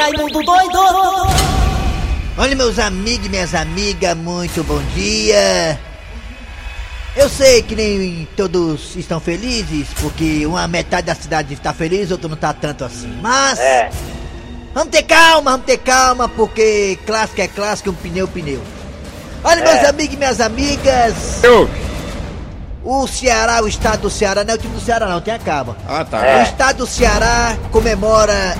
Raimundo doido! Olha, meus amigos e minhas amigas, muito bom dia. Eu sei que nem todos estão felizes, porque uma metade da cidade está feliz, outra não está tanto assim. Mas É. vamos ter calma, vamos ter calma, porque clássico é clássico, um pneu é pneu. Olha, meus É. amigos e minhas amigas, Eu. o Ceará, o estado do Ceará, não é o time do Ceará não, tem a calma. Ah, tá. O É. estado do Ceará comemora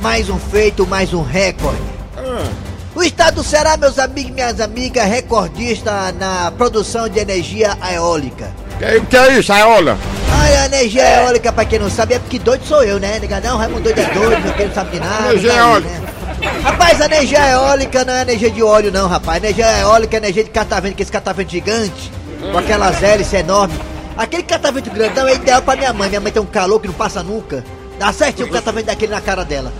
mais um feito, mais um recorde. Ah, O estado do Ceará, meus amigos e minhas amigas, recordista na produção de energia eólica. que, que é isso, Aiola? Ah, a energia eólica, pra quem não sabe, é porque doido sou eu, né? Não, Raimundo doido é doido, não, não sabe de nada. Energia tá aí, eólica. né? Rapaz, a energia eólica não é energia de óleo, não, rapaz. Energia eólica é energia de catavento, que esse catavento gigante, com aquelas hélices enormes. Aquele catavento grandão é ideal pra minha mãe. Minha mãe tem um calor que não passa nunca. Dá certinho um catavento daquele na cara dela.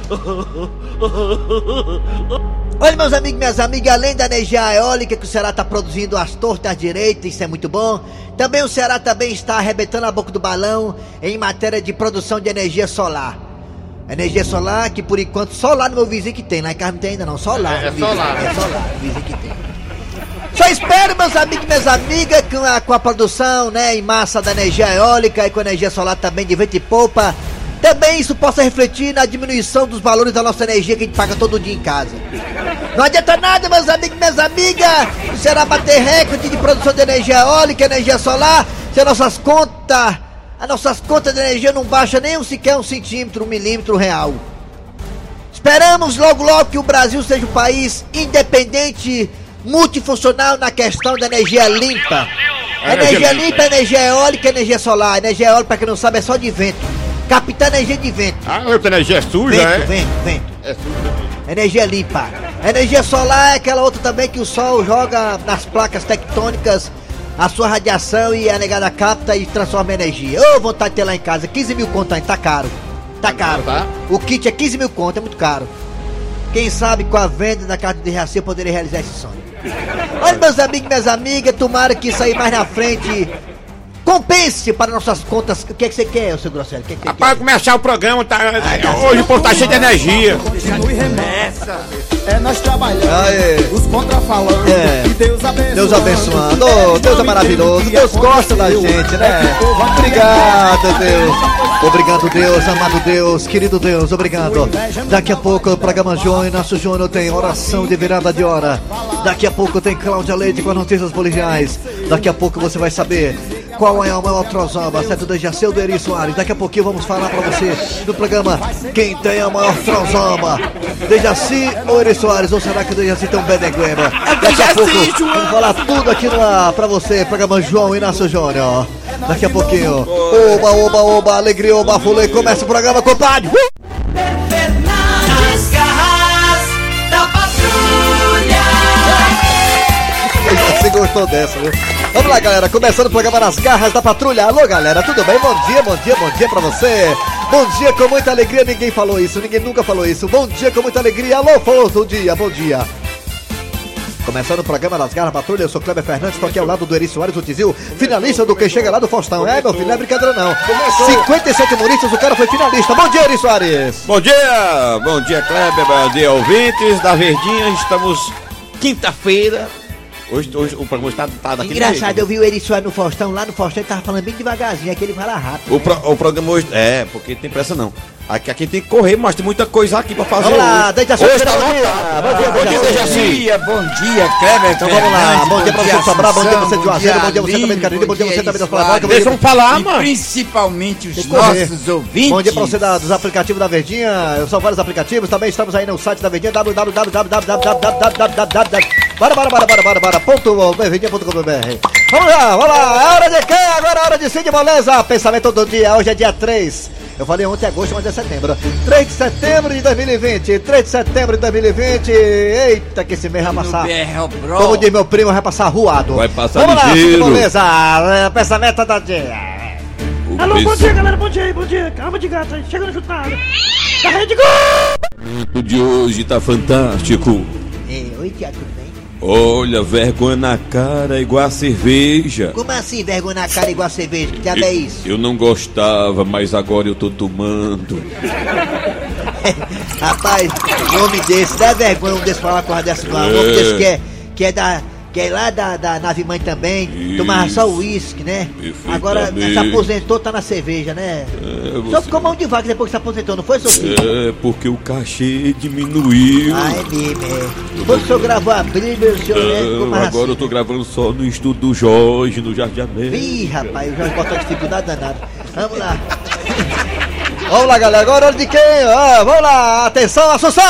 Olha, meus amigos e minhas amigas, além da energia eólica que o Ceará está produzindo às tortas direitas, isso é muito bom. Também o Ceará também está arrebentando a boca do balão em matéria de produção de energia solar. Energia solar que por enquanto só lá no meu vizinho que tem, lá em casa não tem ainda não, só lá. É, é vizinho, só lá. É no vizinho que tem. Só espero, meus amigos e minhas amigas, com a, com a produção né, em massa da energia eólica e com a energia solar também de vento e poupa, também isso possa refletir na diminuição dos valores da nossa energia que a gente paga todo dia em casa. Não adianta nada, meus amigos e minhas amigas, será bater recorde de produção de energia eólica, energia solar, se as nossas contas, as nossas contas de energia não baixam nem um sequer um centímetro, um milímetro real. Esperamos logo logo que o Brasil seja um país independente, multifuncional na questão da energia limpa. Energia limpa, energia eólica, energia solar. Energia eólica, pra quem não sabe, é só de vento. Captar energia de vento. Ah, outra energia é suja, Vento, é? vento, vento. É suja. Energia limpa. Energia solar é aquela outra também que o sol joga nas placas tectônicas a sua radiação e a negada capta e transforma em energia. Ô, vontade de ter lá em casa. 15 mil conto tá caro. Tá caro. tá? O kit é 15 mil conto, é muito caro. Quem sabe com a venda da carta de reação eu poderia realizar esse sonho. Olha, meus amigos e minhas amigas, tomara que isso aí mais na frente compense para nossas contas. O que é que você quer, seu Grosselho? Que é que Rapaz, quer? começar o programa, tá, hoje o povo tá cheio de energia. Continue remessa. É nós trabalhando, Aê. os contrafalando. É. E Deus abençoando. Deus abençoando. Ô, Deus é maravilhoso. Deus gosta da gente, né? Obrigado, Deus. Obrigado, Deus, amado Deus, querido Deus, obrigado. Daqui a pouco o programa João e nosso Júnior tem oração de virada de hora. Daqui a pouco tem Cláudia Leite com as notícias policiais. Daqui a pouco você vai saber qual é o maior certo? Do Jaceu do Eri Soares. Daqui a pouquinho vamos falar pra você no programa quem tem a maior trozamba. Dejaci ou Eri Soares? Ou será que o Dejaci tem um bedeguema? Daqui a pouco vamos falar tudo aqui no ar pra você, programa João Inácio Júnior. Daqui a pouquinho, oba, oba, oba, alegria, oba, fulê, começa o programa, compadre! Nas garras da patrulha! Você gostou dessa, viu? Vamos lá, galera. Começando o programa nas garras da patrulha. Alô, galera. Tudo bem? Bom dia, bom dia, bom dia pra você. Bom dia com muita alegria. Ninguém falou isso. Ninguém nunca falou isso. Bom dia com muita alegria. Alô, Força. Bom dia, bom dia. Começando o programa das Garras da Patrulha, eu sou Kleber Fernandes, tô aqui ao lado do Eri Soares, o Tizil, finalista do Quem Chega Lá do Faustão. É, meu filho, não é brincadeira não. 57 humoristas, o cara foi finalista. Bom dia, Eri Soares. Bom dia, bom dia Kleber, bom dia ouvintes da Verdinha, estamos quinta-feira. Hoje, hoje o programa está, tá daquele Engraçado, jeito. eu vi o Eri Soares no Faustão, lá no Faustão ele tava falando bem devagarzinho, aquele fala rápido. O, pro- o programa hoje. É, porque tem pressa não. Aqui, aqui tem que correr, mas tem muita coisa aqui pra fazer. Vamos lá, hoje. Dejaci, Hoje tá bom dia. Bom dia, Bom dia, Dejaci. Dejaci. dia, bom dia, Kleber. Então vamos lá, bom dia pra você Sobral, bom dia pra você de Juazeiro, bom dia você também de Cariri, bom dia você também das Palavras, Deixa dia eu falar, mano. principalmente os nossos ouvintes. Bom dia pra você da- dos aplicativos da Verdinha, são vários aplicativos, também estamos aí no site da Verdinha, www. Bora, bora, bora, bora, bora, bora, ponto, verdinha.com.br. Vamos lá, vamos lá, hora de quê? Agora hora de Cid Moleza, pensamento do dia, hoje dia 3. Eu falei ontem é agosto, mas é setembro. 3 de setembro de 2020, 3 de setembro de 2020. Eita, que esse mês vai passar. Como diz meu primo, vai passar ruado. Vai passar Vamos lá. Moleza, é, pensamento do dia. O Alô, bom dia, galera, bom dia aí, bom dia. Calma de gato aí, chegando junto na área. De gol! de hoje tá fantástico. É, oi, Tiago, tudo bem? Olha, vergonha na cara igual a cerveja. Como assim, vergonha na cara igual a cerveja? Que diabo é isso? Eu não gostava, mas agora eu tô tomando. Rapaz, um homem desse, dá vergonha um desse falar uma coisa dessa, não. Um homem desse que é, que é da. Que é lá da, da nave mãe também, tomava só uísque, né? Agora se aposentou, tá na cerveja, né? É, Só você- ficou mão de vaca depois que se aposentou, não foi, seu filho? É, porque o cachê diminuiu. Ah, é mesmo, é. Depois que o senhor gravou a Bíblia, o senhor né, mais agora eu assim. tô gravando só no estúdio do Jorge, no Jardim América. Ih, rapaz, o Jorge botou dificuldade danada. Vamos lá. Vamos lá, galera. Agora hora de quem? Ah, vamos lá. Atenção, Assunção!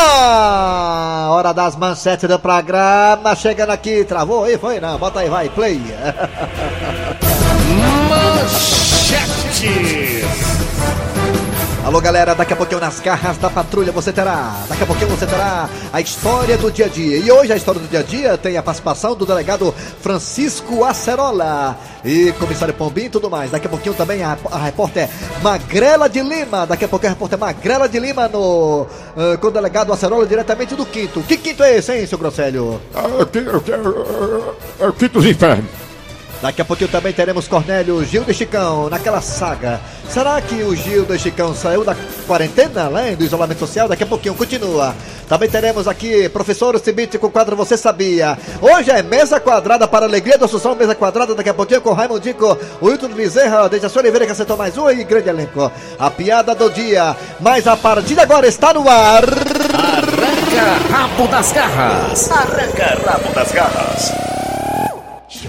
Hora das manchetes do programa. Chegando aqui. Travou aí? Foi? Não. Bota aí, vai. Play. Alô galera, daqui a pouquinho nas garras da patrulha você terá, daqui a pouquinho você terá a história do dia a dia. E hoje a história do dia a dia tem a participação do delegado Francisco Acerola e comissário Pombim e tudo mais. Daqui a pouquinho também a, a repórter Magrela de Lima, daqui a pouquinho a repórter Magrela de Lima no, eh, com o delegado Acerola diretamente do Quinto. Que quinto é esse, hein, seu Grosselho? É o quinto dos infernos. Daqui a pouquinho também teremos Cornélio Gildo e Chicão naquela saga. Será que o Gildo e Chicão saiu da quarentena, além do isolamento social? Daqui a pouquinho continua. Também teremos aqui professor Cibite com o quadro Você Sabia. Hoje é mesa quadrada para a alegria do Assunção, mesa quadrada daqui a pouquinho com Raimundo Dico, o Wilton Bezerra, Dejaci Oliveira que acertou mais um e grande elenco. A piada do dia. Mas a partir de agora está no ar. Arranca rabo das garras. Arranca rabo das garras.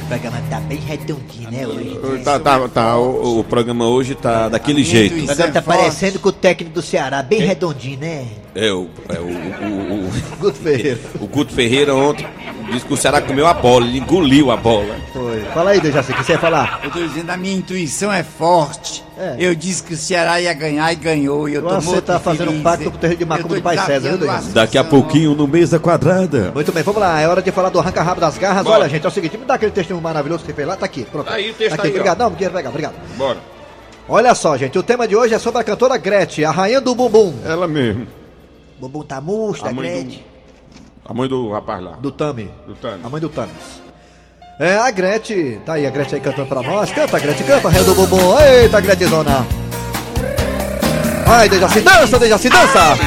O programa tá bem redondinho, né, hoje? Tá, tá, tá. O, o programa hoje tá daquele jeito. O programa tá parecendo com o técnico do Ceará, bem redondinho, né? É, o, é o, o, o, Guto Ferreira. o Guto Ferreira ontem disse que o Ceará comeu a bola, ele engoliu a bola. Foi. Fala aí, Dejaci, o que você ia falar? Eu tô dizendo, a minha intuição é forte. É. Eu disse que o Ceará ia ganhar e ganhou. E eu tô Você tá fazendo um feliz. pacto com o terreiro de macumba do Pai César, viu, Dejaci? Daqui a pouquinho no Mesa Quadrada. Muito bem, vamos lá, é hora de falar do arranca-rabo das garras. Bora. Olha, gente, é o seguinte, me dá aquele textinho maravilhoso que você fez lá, tá aqui, pronto. Tá aí o texto aqui, aí, ó. obrigado, não, queria pegar, obrigado. Bora. Olha só, gente, o tema de hoje é sobre a cantora Gretchen, a rainha do bumbum. Ela mesmo. O bumbum tá murcho, da A mãe Gretchen, A mãe do rapaz lá. do Tami. Do Thanos. A mãe do Thanos. É, a Gretchen, tá aí a Gretchen aí cantando pra nós. Canta, Gretchen, canta, rainha do bumbum. Eita, Gretzona. Vai, Dejaci, dança, Dejaci, dança.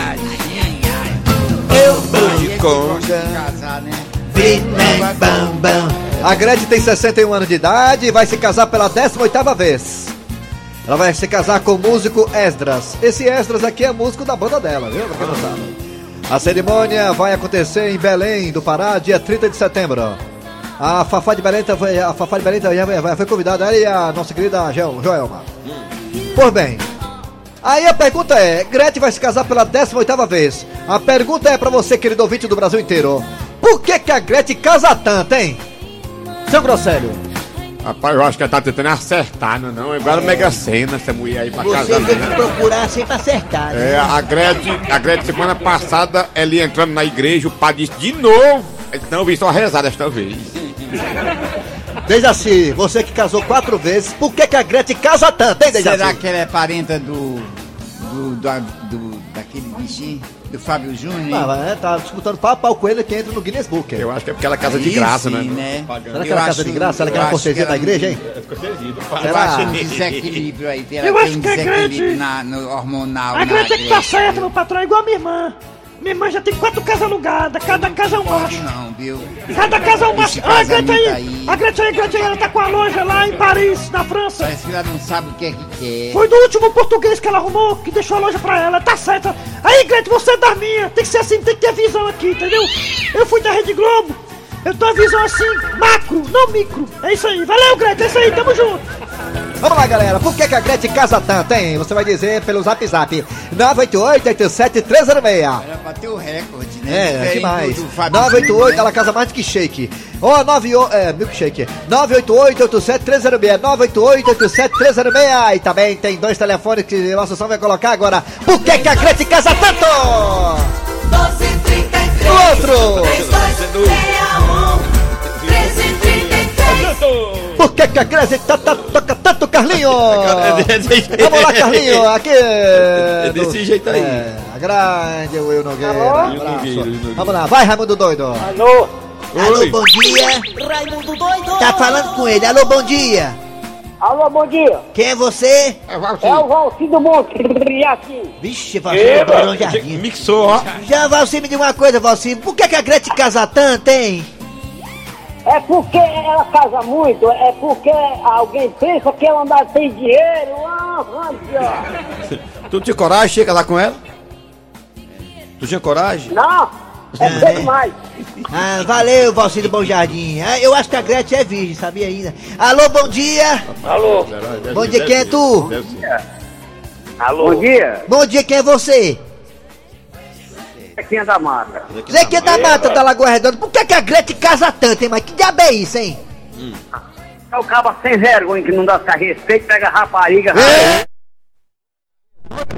Eu vou de conga. Né? Bim, bam, bam. A Gretchen tem 61 anos de idade e vai se casar pela 18ª vez. Ela vai se casar com o músico Esdras. Esse Esdras aqui é músico da banda dela, viu? Pra quem não sabe. A cerimônia vai acontecer em Belém, do Pará, dia 30 de setembro. A Fafá de Belém, foi- a Fafá de Belém já foi convidada, ela e a nossa querida Jo- Joelma. Pois bem, Aí a pergunta é, Gretchen vai se casar pela 18ª vez. A pergunta é pra você, querido ouvinte do Brasil inteiro. Por que que a Gretchen casa tanto, hein? Seu Grosselho. Rapaz, eu acho que ela tá tentando acertar, não é não? É igual a Mega Sena, essa mulher aí pra Você casar. tem né? que procurar sempre acertar, né? É, a Gretchen, a Gretchen semana passada, ela ia entrando na igreja, o padre disse de novo. Não, eu vi só rezar desta vez. Dejaci, assim, você que casou quatro vezes, por que que a Gretchen casa tanto, hein, Dejaci? Será que ela é parenta do. do. da- do- daquele bichinho? Do Fábio Júnior? Ah, mas, tá disputando pau a pau com ele que entra no Guinness Book. Eu acho que é porque ela casa de graça, sim, né? né? Será que Eu ela casa de graça? Quer uma acho cortesia que da igreja, hein? Eu Será? acho um desequilíbrio aí. Ela Eu tem acho um que a desequilíbrio Gretchen- na, no hormonal. A na Gretchen que tá Gretchen. certa, meu patrão, é igual a minha irmã. Minha irmã já tem quatro casas alugadas, cada casa é um macho. Não, viu? Cada casa é um macho. Ah, a Gretchen casamento aí, aí- a Gretchen aí, Gretchen aí, ela tá com a loja lá em Paris, na França. Parece que ela não sabe o que é que quer. Foi do último português que ela arrumou, que deixou a loja pra ela, tá certa. Aí, Gretchen, você é das minhas, tem que ser assim, tem que ter visão aqui, entendeu? Eu fui da Rede Globo, eu tenho a visão assim, macro, não micro. É isso aí, valeu, Gretchen, é isso aí, tamo junto. Vamos lá, galera. Por que, que a Gretchen casa tanto, hein? Você vai dizer pelo zap zap. 988-87-306. Era pra ter o recorde, né? É, Diferente demais. do- do Fábio 988, Júnior, né? ela casa mais do que shake. Ó, 98, é, milkshake. 988-87-306. 988-87-306. E também tem dois telefones que a Assunção vai colocar agora. Por que, que a Gretchen casa tanto? 1233 O outro. 3261 1333 Por que, que a Gretchen tá, tá, toca tanto, Carlinho? Vamos lá, Carlinho. Aqui. É desse jeito aí. É, a grande Will Nogueira. Nogueira. Vamos lá, vai, Raimundo Doido. Alô? Alô, bom dia. Raimundo doido Tá falando com ele. Alô, bom dia. Alô, bom dia. Quem é você? É, Valci. É o Valci do Monte. aqui. Vixe, Valci, do Barão Jardim. Mixou, ó. Já, Valci, me diga uma coisa, Valci. Por que, que a Gretchen casa tanto, hein? É porque ela casa muito, é porque alguém pensa que ela anda sem dinheiro. Ah, Tu tinha coragem de chegar lá com ela? Tu tinha coragem? Não, é É. demais. Ah, valeu, Valci do Bom Jardim. Ah, eu acho que a Gretchen é virgem, sabia ainda. Alô, bom dia. Alô. Bom dia, quem é tu? Alô. Bom dia. Bom dia, quem é você? Zequinha da Mata. Zequinha da Mata da Lagoa Redonda. Por que, que a Gretchen casa tanto, hein? Mas que diabo é isso, hein? É o cabo sem vergonha que não dá respeito, pega rapariga.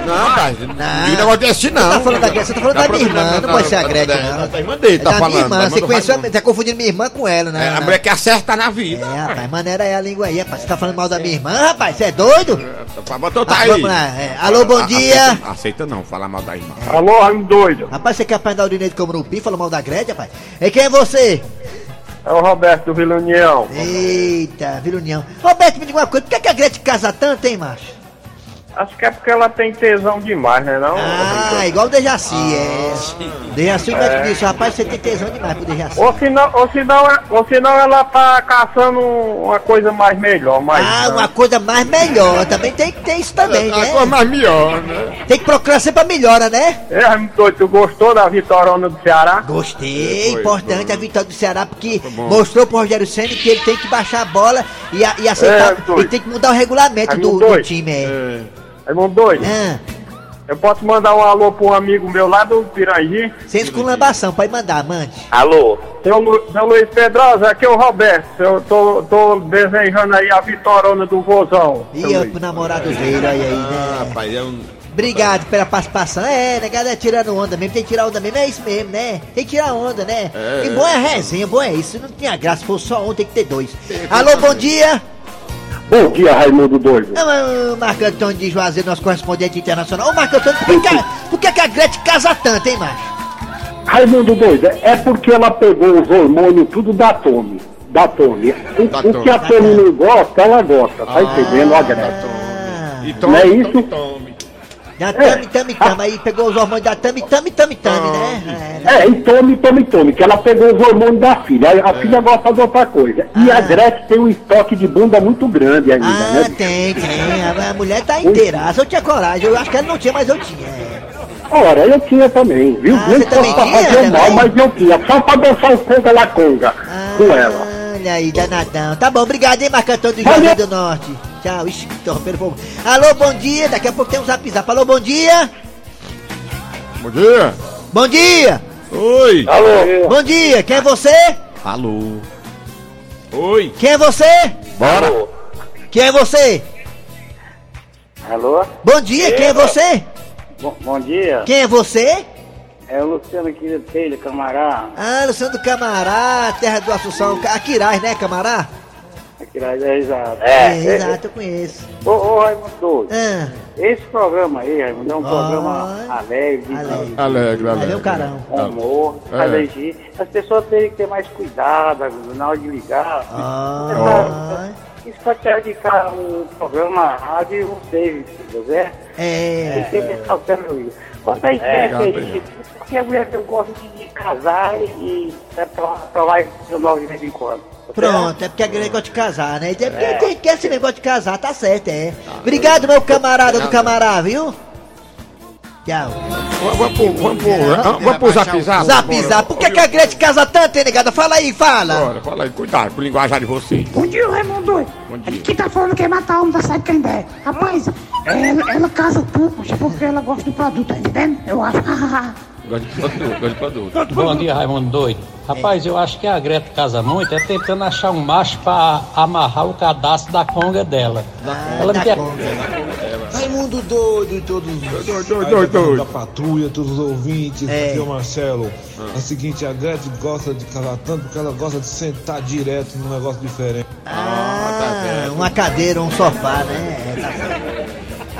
Não, pai. Não diga negócio desse, não. Você tá falando da Gretchen, você tá falando da minha irmã, não pode ser a Gretchen, não. Da irmã dele, É tá da minha falando. irmã, da você conheceu, tá confundindo minha irmã com ela, né? É, a mulher que acerta na vida. É, rapaz, maneira é a língua aí, rapaz. Você tá falando mal da minha irmã, rapaz? Você é doido? Botou tá Ah, aí. vamos lá. é. Alô, bom A- dia. Aceita, aceita não, falar mal da irmã. Alô, doido. Rapaz, você quer apanhar da urina de como no pi, falou mal da Gretchen, rapaz? E quem é você? É o Roberto do Vila União. Eita, Vila União. Roberto, me diga uma coisa, por que, que a Gretchen casa tanto, hein, macho? Acho que é porque ela tem tesão demais, né não? Ah, igual o Dejaci, é. Dejaci o médico disse, rapaz, você tem tesão demais pro Dejaci. Ou senão, ou, senão, ou senão ela tá caçando uma coisa mais melhor, mais... Ah, uma coisa mais melhor, também tem que ter isso também, coisa né? mais melhor, né? Tem que procurar sempre a melhora, né? É, doido, tu gostou da vitorona do Ceará? Gostei, Foi, importante a vitória do Ceará, porque mostrou pro Rogério Senna que ele tem que baixar a bola e, e É, aceitar, doido. e tem que mudar o regulamento do, do time, é. Raimundo doido, Ah, eu posso mandar um alô pra um amigo meu lá do Pirangi? sem esculambação, pode mandar, mande. Alô? Seu, Lu, seu Luiz Pedrosa, aqui é o Roberto. Eu tô, tô desejando aí a vitorona do vozão. seu E eu Luiz. pro namorado dele, olha aí, Ah, né? rapaz, é um. Obrigado pela participação. É, negada é tirando onda mesmo, tem que tirar onda mesmo, é isso mesmo, né? Tem que tirar onda, né? É, e bom é a resenha, bom é isso. Não tinha graça, se fosse só um, tem que ter dois. Alô, bom dia! Bom dia, Raimundo doido. Ah, Marco Antônio de Juazeiro, nosso correspondente internacional. Ô, Marco Antônio, por que, por que, que a Gretchen casa tanto, hein, macho? Raimundo doido, é porque ela pegou os hormônios tudo da Tome. Da Tome. O, Da o que a Tome não gosta, ela gosta. Tá entendendo, a Gretchen? Ah, E Não é isso? tome. Da Tami, Tami, Tami, aí pegou os hormônios da Tami, Tami, Tami, Tami, né? É, É, e tome, tome, tome, que ela pegou os hormônios da filha. A, a filha gosta de outra coisa. E a Gretchen tem um estoque de bunda muito grande ainda, Ah, né? tem, tem. A, mulher tá inteira. Eu tinha coragem. Eu acho que ela não tinha, mas eu tinha. é. Ora, eu tinha também, viu? Ah, Nem você também pra fazer mal, também? mas eu tinha. Só pra dançar o conga la conga com ela. Olha aí, danadão. Tá bom, obrigado, hein, Marco Antônio do Valeu. Do Norte. Tchau, ixi, interrompendo o povo. Alô, bom dia. Daqui a pouco tem um zap zap. Alô, bom dia. Bom dia. Bom dia. Oi! Alô? Bom dia. Quem é você? Alô! Oi! Quem é você? Bora. Quem é você? Alô? Bom dia, quem é você? Bom, bom dia. Quem é você? É o Luciano aqui de Telha, camará. Ah, Luciano do Camará, terra do Assunção. Aquiraz, né, Camará? Aqui lá, é exato. É, exato, eu conheço. Ô, ô Raimundo Ah, esse programa aí, Raimundo, é um Ó. programa alegre, alegre. Alegre, alegre. o carão. com humor, É. alegria. As pessoas têm que ter mais cuidado na hora de ligar. Ah, Isso pode dedicar um programa à rádio e um save, entendeu? É? Tem é. que ter cautela no isso. Quanto a isso aí, porque a mulher eu gosto de, de casar e é pra, pra lá e funcionar de vez em quando. tá Pronto, é porque é negócio de casar, né? É porque tem que esse negócio de casar, tá certo, é. Obrigado, meu camarada do camará, viu? Tchau. Vamos pro, vamos pro, vamos pro zap zap. Zap, zap. Por que, que a Gretchen casa tanto, hein, negada? Fala aí, fala. Bora, fala aí, cuidado com o linguajar de vocês. Bom dia, Raimundo. Bom dia. Aqui quem tá falando que é matar homem da Sai Candé. Rapaz, ela, ela casa tanto, mas é porque ela gosta do produto, tá entendendo? Eu acho. Gosto de produto, gosto de produto. Bom dia, Raimundo Doido. Rapaz, eu acho que a Greta casa muito é tentando achar um macho pra amarrar o cadastro da conga dela. Ela da me quer- conga. Raimundo doido e todos os Doido, doido, doido, da patrulha, todos os ouvintes, É. aqui é o Marcelo. É o seguinte, a Gretchen gosta de casar tanto porque ela gosta de sentar direto num negócio diferente. Ah, uma cadeira, um sofá, né? É, tá.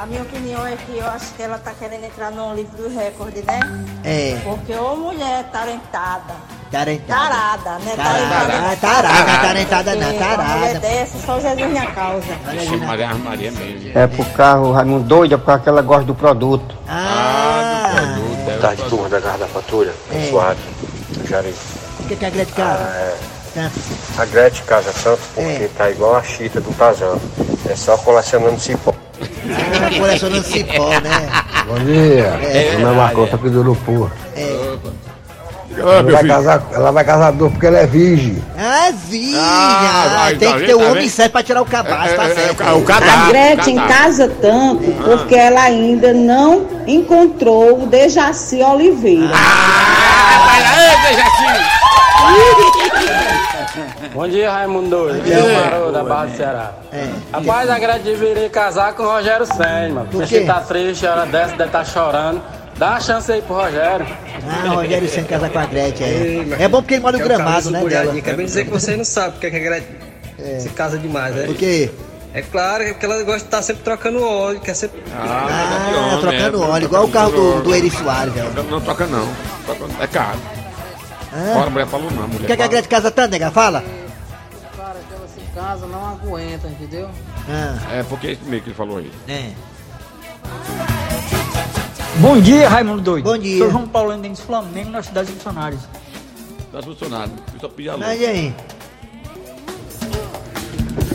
A minha opinião é que eu acho que ela tá querendo entrar no livro do recorde, né? É. Porque ô mulher talentada. Tarentada. Tarada, né? Tarada. Ah, tarada, tarentada não, mulher tarada. dessa, só Jesus minha causa. Ixi, Maria, Maria mesmo. É pro carro Raimundo doido, é porque ela gosta do produto. Ah, Boa tarde, turma da Garra da Patrulha. É. Suave, Jari. o que, que a Gretchen casa? É, Tanto. a Gretchen casa tanto porque tá igual a chita do Tazão. É só colecionando cipó. Ah, colecionando cipó, né? Bom dia. É. Meu nome é Marcos, aqui do Urupu. É. Ela vai, casar, ela vai casar duas porque ela é virgem. Ah, virgem! Ah, Ah, vai, tem tá que ter o tá homem certo pra tirar o cabaço, tá certo. A Gretchen casa tanto porque ela ainda não encontrou o Dejaci Oliveira. Bom dia, Raimundo Doido. dia, É o. Marô, da Barra do Ceará. Rapaz, a Gretchen deveria casar com o Rogério Senna, mano. Quê? tá triste, ela desce, deve estar chorando. Dá uma chance aí pro Rogério. Ah, o Rogério Senna casar com a Gretchen, é. É bom porque ele mora no gramado, né, dela. Quer bem dizer que você não sabe porque é que a Gretchen se casa demais, né? Por quê? É claro, é porque ela gosta de estar sempre trocando óleo, quer sempre. Ah, trocando óleo, igual o carro do, do Eri Soares, velho. Não, não toca não. É caro. Ah. Fora, a mulher falou não, mulher. Por que, que a Gretchen casa tanto, nega? Fala. Casa não aguenta, entendeu? Ah, É porque é isso mesmo que ele falou aí. é. Bom dia, Raimundo Doido. Bom dia. Sou João Paulo Mendes Flamengo, na cidade de Funcionários. Tá funcionando. Eu só pedi a luz. Mas e aí?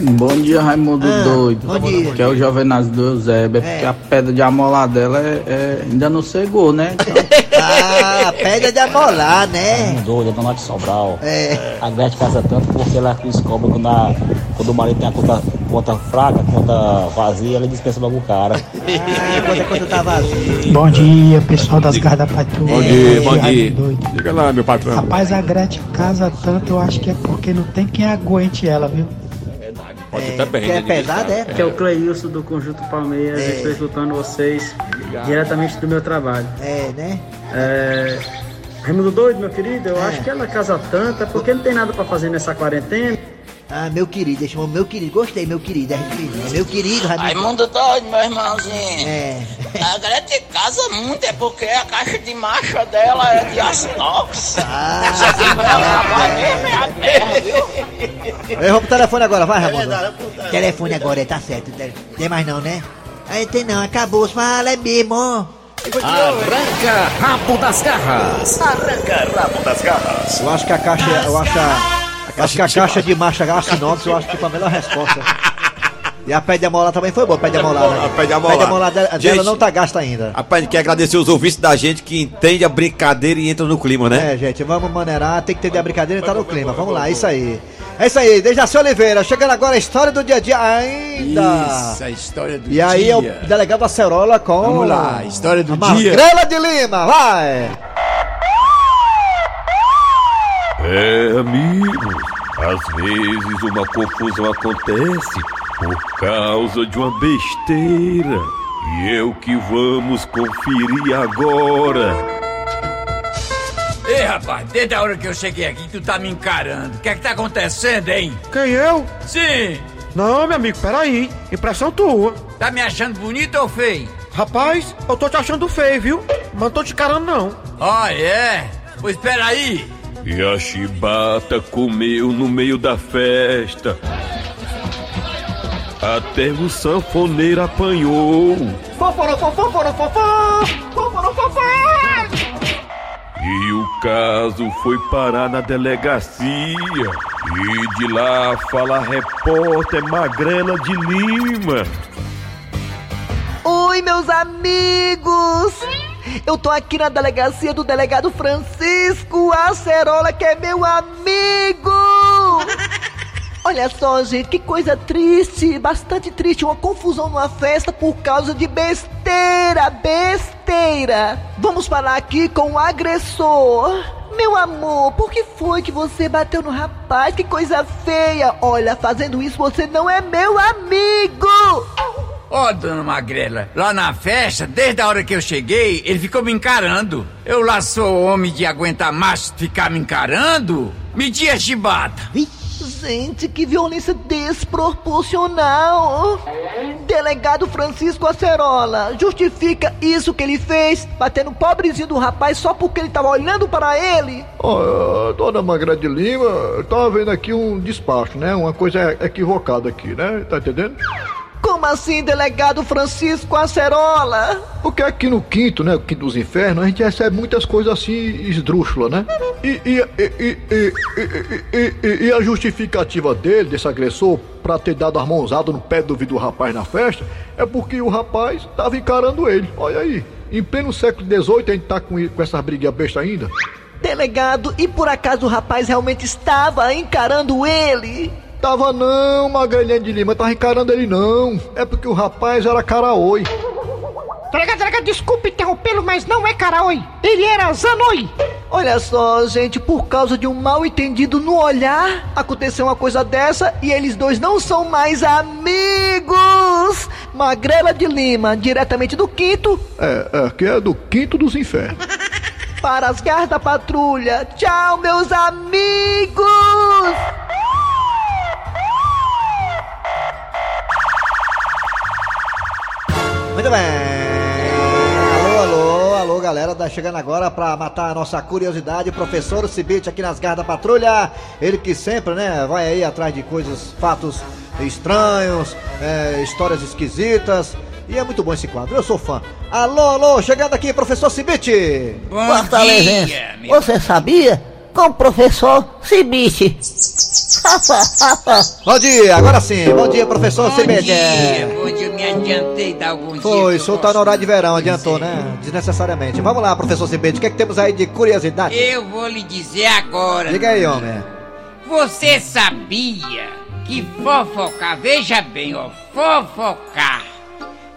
Bom dia, Raimundo Ah, Doido. bom dia. Que é o Jovenazio do Eusébio. É porque a pedra de amolar dela é, é- ainda não cegou, né? Ah, pedra de amolar, né? Doida, dona de Sobral. É. A Gretchen casa tanto porque ela descobre quando, a, quando o marido tem a conta, conta fraca, conta vazia, ela dispensa logo o cara. Ah, quando a conta tá vazia. Bom dia, pessoal das garras da patrulha. Bom dia, bom dia. Raimundo Doido. Diga lá, meu patrão. Rapaz, a Gretchen casa tanto, eu acho que é porque não tem quem aguente ela, viu? Pode ser também. que é né? Pesado, é? Que é o Cleilson do Conjunto Palmeiras, É. estou escutando vocês diretamente do meu trabalho. É, né? É... Raimundo Doido, meu querido, eu É. acho que ela casa tanto é porque não tem nada pra fazer nessa quarentena. Ah, meu querido, deixa eu meu querido. Gostei, meu querido. É, é meu querido, Raimundo. Raimundo doido, meu irmãozinho. É. A Gretchen casa muito, é porque a caixa de marcha dela é de aço inox. Ah, Você tem mesmo é a terra, viu? Eu vou pro telefone agora, vai, Raimundo. Telefone agora, é, tá certo. Tem mais não, né? Aí tem não, acabou. Fala, é mesmo. Arranca rabo das garras. Arranca rabo das garras. Eu acho que a caixa, eu acho a, acho que a caixa de marcha inox, eu acho que foi a melhor resposta. E a pé de amolar também foi boa, a pé de amolar. né? A pé de amolar. Pé de amolar dela, Gente, não tá gasta ainda. Rapaz, a quer agradecer os ouvintes da gente que entende a brincadeira e entra no clima, né? É, gente, vamos maneirar, tem que ter a brincadeira e tá no clima. Vamos lá, é isso aí. É isso aí, Dejaci Oliveira, chegando agora a história do dia a dia ainda. Isso, a história do E aí dia. é o delegado Acerola com. Vamos lá, a história do a dia. Magrela de Lima, vai! É, amigos, às vezes uma confusão acontece por causa de uma besteira. E é o que vamos conferir agora. Ei, rapaz, desde a hora que eu cheguei aqui, tu tá me encarando. O que é que tá acontecendo, hein? Quem eu? Sim. Não, meu amigo, peraí. Impressão tua. Tá me achando bonito ou feio? Rapaz, eu tô te achando feio, viu? Mas não tô te encarando, não. Ah, é? Pois espera aí. E a chibata comeu no meio da festa. Até o sanfoneiro apanhou. E o caso foi parar na delegacia. E de lá fala a repórter Magrela de Lima. Oi, meus amigos! Eu tô aqui na delegacia do delegado Francisco Acerola, que é meu amigo! Olha só, gente, que coisa triste, bastante triste, uma confusão numa festa por causa de besteira, besteira. Vamos falar aqui com o agressor. Meu amor, por que foi que você bateu no rapaz? Que coisa feia! Olha, fazendo isso você não é meu amigo! Ó, dona Magrela, lá na festa, desde a hora que eu cheguei, ele ficou me encarando. Eu lá sou homem de aguentar macho ficar me encarando? Medi a chibata. Gente, que violência desproporcional! Delegado Francisco Acerola, justifica isso que ele fez, batendo o pobrezinho do rapaz só porque ele tava olhando para ele? Ó, dona Magra de Lima, eu tava vendo aqui um despacho, né? Uma coisa equivocada aqui, né? Tá entendendo? Como assim, delegado Francisco Acerola? Porque aqui no quinto, né? O quinto dos infernos, a gente recebe muitas coisas assim esdrúxulas, né? E, e, e, e, e, a justificativa dele, desse agressor, pra ter dado a mãozada no pé do vidro do rapaz na festa, é porque o rapaz tava encarando ele. Olha aí, em pleno século XVIII a gente tá com, com essa briga besta ainda. Delegado, e por acaso o rapaz realmente estava encarando ele? Tava não, Magalhães de Lima, tava encarando ele não. É porque o rapaz era caraoi. Delegado, delegado, desculpe interrompê-lo, mas não é caraoi. Ele era zanoi. Olha só, gente, por causa de um mal entendido no olhar, aconteceu uma coisa dessa e eles dois não são mais amigos. Magrela de Lima, diretamente do quinto. É, é, que é do quinto dos infernos. Para as garras da patrulha. Tchau, meus amigos! Muito bem. Alô, alô, alô, galera. Tá chegando agora pra matar a nossa curiosidade. Professor Cibite aqui nas garras da patrulha. Ele que sempre, né, vai aí atrás de coisas, fatos estranhos, é, histórias esquisitas. E é muito bom esse quadro, eu sou fã. Alô, alô, chegando aqui, professor Cibite. Bom Fortalezense, você sabia? Com o professor Cibite. bom dia, agora sim. Bom dia, professor Bom Cibite. dia, bom dia, eu me adiantei dar alguns Foi, o senhor tá no horário de verão, adiantou, né? Desnecessariamente. Vamos lá, professor Cibite, o que, é que temos aí de curiosidade? Eu vou lhe dizer agora. Diga aí, homem. Você sabia que fofocar, veja bem, ó, fofocar,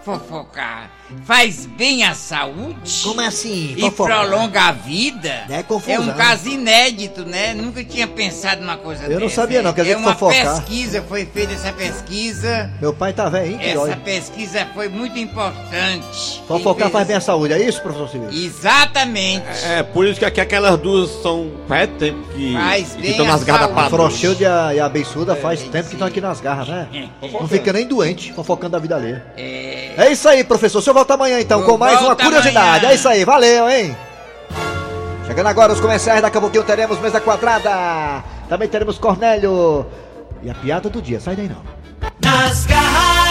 fofocar faz bem à saúde? Como assim? E fofocar? prolonga a vida? É confusão. um caso inédito, né? Nunca tinha pensado numa coisa Eu não dessa. sabia não, quer dizer é que uma fofocar. pesquisa, foi feita essa pesquisa. Meu pai tá velho, hein? Essa pesquisa foi muito importante. Fofocar faz bem à saúde, é isso, professor Cibite? Exatamente. É, por isso que aqui aquelas duas são faz tempo que Faz que bem estão nas garras da saúde. A patrulha. Frochilde e a, e a Beiçuda faz tempo que estão aqui nas garras, né? Não fica nem doente, fofocando a vida alheia. É... É isso aí, professor. O senhor volta amanhã então Eu com mais uma curiosidade. amanhã. É isso aí, valeu, hein? Chegando agora os comerciais, daqui a pouquinho teremos mesa quadrada. Também teremos Cornélio. E a piada do dia, sai daí não. Nas garras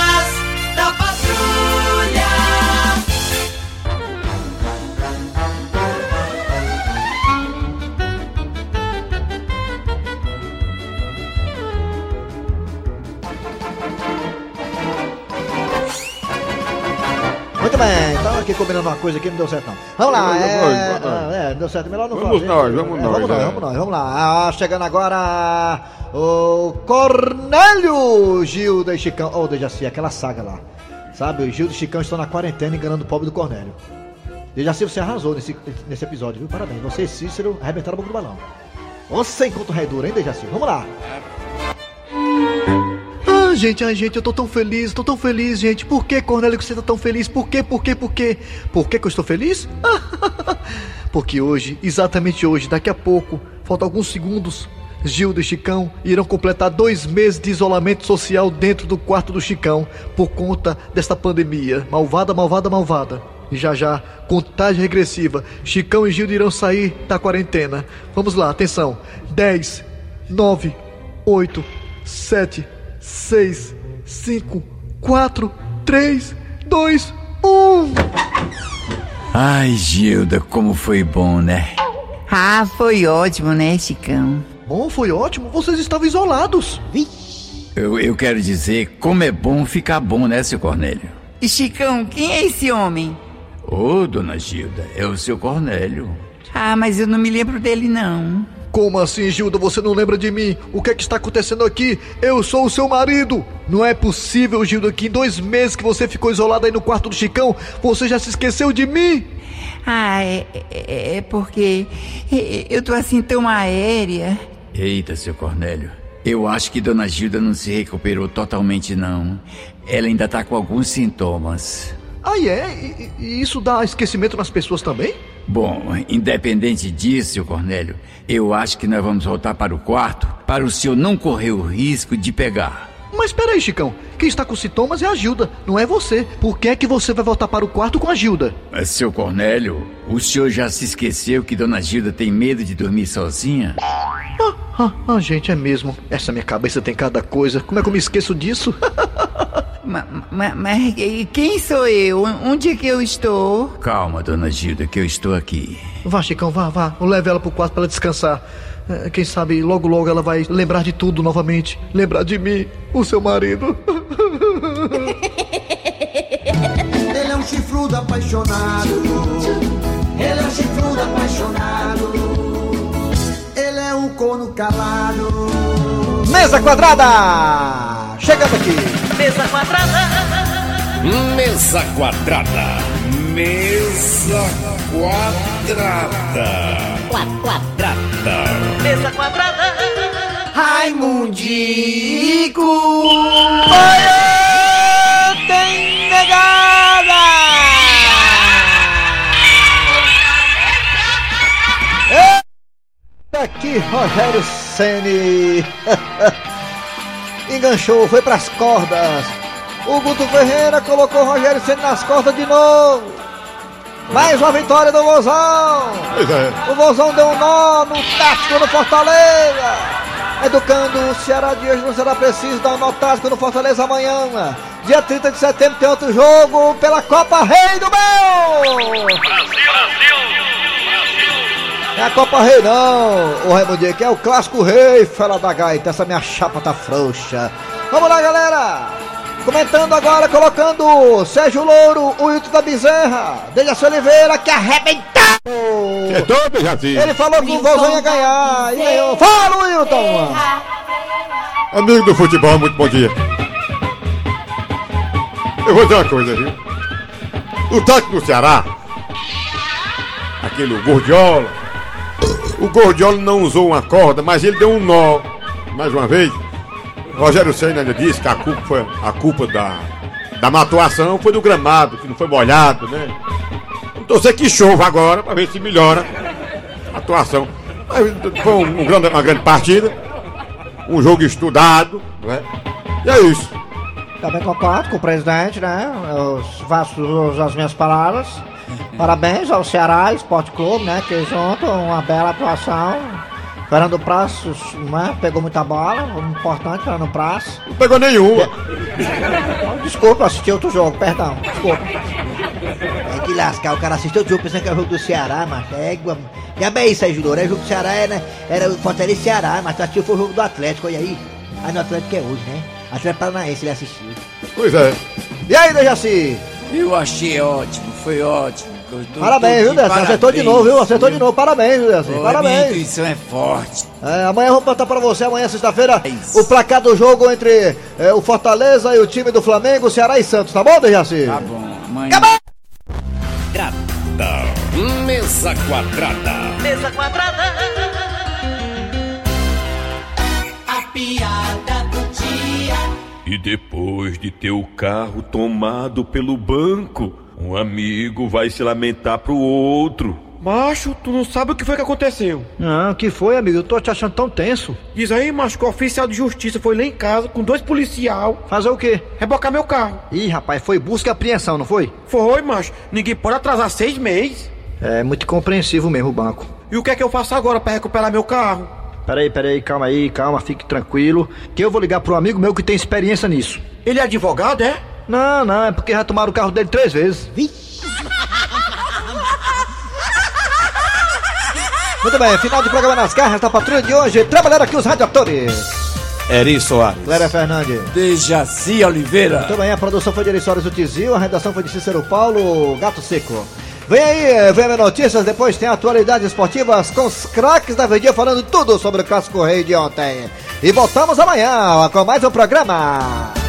Muito bem, então aqui combinando uma coisa aqui, não deu certo não. Vamos lá, é, é, é, não deu certo, melhor não Vamos fazer. nós, vamos É, nós, Vamos nós, é. vamos nós, vamos lá. Ah, chegando agora o Cornélio, Gilda e Chicão. Ô, oh, Dejaci, aquela saga lá. Sabe, o Gilda e Chicão estão na quarentena enganando o pobre do Cornélio. Dejaci, você arrasou nesse, nesse episódio, viu? Parabéns. Você e Cícero arrebentaram a boca do balão. Você encontra o rei duro, hein, Dejaci? Vamos lá. Ah, gente, ai, gente, eu tô tão feliz, tô tão feliz, gente. Por que, Cornélio, que você tá tão feliz? Por quê, por quê, por quê? Por que, que eu estou feliz? Porque hoje, exatamente hoje, daqui a pouco, faltam alguns segundos, Gilda e Chicão irão completar dois meses de isolamento social dentro do quarto do Chicão por conta desta pandemia. Malvada, malvada, malvada. E já já, contagem regressiva. Chicão e Gilda irão sair da quarentena. Vamos lá, atenção. 10, 9, 8, 7, 6, 5, 4, 3, 2, 1. Ai, Gilda, como foi bom, né? Ah, foi ótimo, né, Chicão? Bom, foi ótimo. Vocês estavam isolados. Eu, eu quero dizer, como é bom ficar bom, né, seu Cornélio? E Chicão, quem é esse homem? Ô, dona Gilda, é o seu Cornélio. Ah, mas eu não me lembro dele, não. Como assim, Gilda? Você não lembra de mim? O que é que está acontecendo aqui? Eu sou o seu marido! Não é possível, Gilda, que em dois meses que você ficou isolada aí no quarto do Chicão, você já se esqueceu de mim? Ah, é, é, é porque eu tô assim tão aérea. Eita, seu Cornélio. Eu acho que dona Gilda não se recuperou totalmente, não. Ela ainda tá com alguns sintomas. Ah, é? E, e isso dá esquecimento nas pessoas também? Bom, independente disso, seu Cornélio, eu acho que nós vamos voltar para o quarto para o senhor não correr o risco de pegar. Mas peraí, Chicão. Quem está com sintomas é a Gilda, não é você. Por que é que você vai voltar para o quarto com a Gilda? Mas, seu Cornélio, o senhor já se esqueceu que Dona Gilda tem medo de dormir sozinha? Ah, ah, ah, gente, é mesmo. Essa minha cabeça tem cada coisa. Como é que eu me esqueço disso? Mas, mas quem sou eu? Onde é que eu estou? Calma, Dona Gilda, que eu estou aqui. Vá, Chicão, vá, vá. Leve ela pro quarto para ela descansar. É, Quem sabe logo logo ela vai lembrar de tudo novamente. Lembrar de mim, o seu marido. Ele é um chifrudo apaixonado. Ele é um chifrudo apaixonado. Ele é um corno calado. Mesa quadrada! Chegando aqui. Mesa quadrada. Mesa quadrada. Mesa quadrada. Quadrada. Mesa quadrada. Raimundico! Olha, tem negada! Aqui, Rogério Ceni. Enganchou, foi pras cordas. O Guto Ferreira colocou o Rogério Ceni nas cordas de novo. Mais uma vitória do Vozão. É. O Vozão deu um nó no tático no Fortaleza. Educando o Ceará de hoje não será preciso dar um nó tático no Fortaleza amanhã. Dia 30 de setembro tem outro jogo pela Copa Rei do Meu. Não é a Copa Rei não, o Raimundinho, que é o clássico rei, fela da gaita, essa minha chapa tá frouxa. Vamos lá, galera! Comentando agora, colocando Sérgio Louro, o Hilton da Bezerra, Dejaci Oliveira, que arrebentou! É todo, Jaci. Ele falou que o Vozão ia ganhar, e ganhou. Fala, Wilton! Amigo do futebol, muito bom dia. Eu vou dizer uma coisa, viu? O técnico do Ceará, aquele Gordiola, o Gordiola não usou uma corda, mas ele deu um nó. Mais uma vez, Rogério Senna ainda disse que a culpa foi a culpa da, da má atuação foi do gramado, que não foi molhado, né? Vamos torcer que chova agora para ver se melhora a atuação. Mas foi um, um grande, uma grande partida, um jogo estudado, né? E é isso. Também concordo com o presidente, né? Faço jus às minhas palavras. Parabéns ao Ceará Esporte Clube, né? Que junto, uma bela atuação. Fernando Praços, né? Pegou muita bola, importante, Fernando Praços. Não pegou nenhuma. Desculpa, assisti outro jogo, perdão, desculpa. É que lascar, o cara assistiu o jogo pensando que era o jogo do Ceará, mas é igual. Já bem isso aí, Judor. É jogo do Ceará, era, era o Fortaleza e Ceará, mas tu assistiu foi o jogo do Atlético, olha aí. Aí no Atlético é hoje, né? Atlético Paranaense ele assistiu. Pois é. E aí, Dejaci? Eu achei ótimo, foi ótimo. Parabéns, tô viu, de Dejaci? Acertou de novo, viu? Acertou de novo. Parabéns, viu, Parabéns. intuição é forte. É, amanhã eu vou botar pra você, amanhã sexta-feira, o placar do jogo entre é, o Fortaleza e o time do Flamengo, Ceará e Santos, tá bom, Dejaci? Tá bom, amanhã. Quadrada. Mesa quadrada. Mesa quadrada. A piada do dia. E depois de ter o carro tomado pelo banco, um amigo vai se lamentar pro outro. Macho, tu não sabe o que foi que aconteceu. Ah, que foi, amigo? Eu tô te achando tão tenso. Diz aí, macho, que o oficial de justiça foi lá em casa com dois policial. Fazer o quê? Rebocar meu carro. Ih, rapaz, foi busca e apreensão, não foi? Foi, macho. Ninguém pode atrasar seis meses. É muito compreensivo mesmo o banco. E o que é que eu faço agora pra recuperar meu carro? Peraí, peraí, calma aí, calma, fique tranquilo. Que eu vou ligar pro amigo meu que tem experiência nisso. Ele é advogado, é? Não, não, é porque já tomaram o carro dele três vezes. Muito bem, final de programa nas garras da patrulha de hoje. Trabalharam aqui os radiatores. Eri Soares. Cléria Fernandes. Dejaci Oliveira. Muito bem, a produção foi de Eri Soares do Tizil, a redação foi de Cícero Paulo, Gato Seco. Vem aí, eh, vem a notícias, depois tem atualidades esportivas com os craques da Verdinha falando tudo sobre o Clássico Rei de ontem. E voltamos amanhã com mais um programa.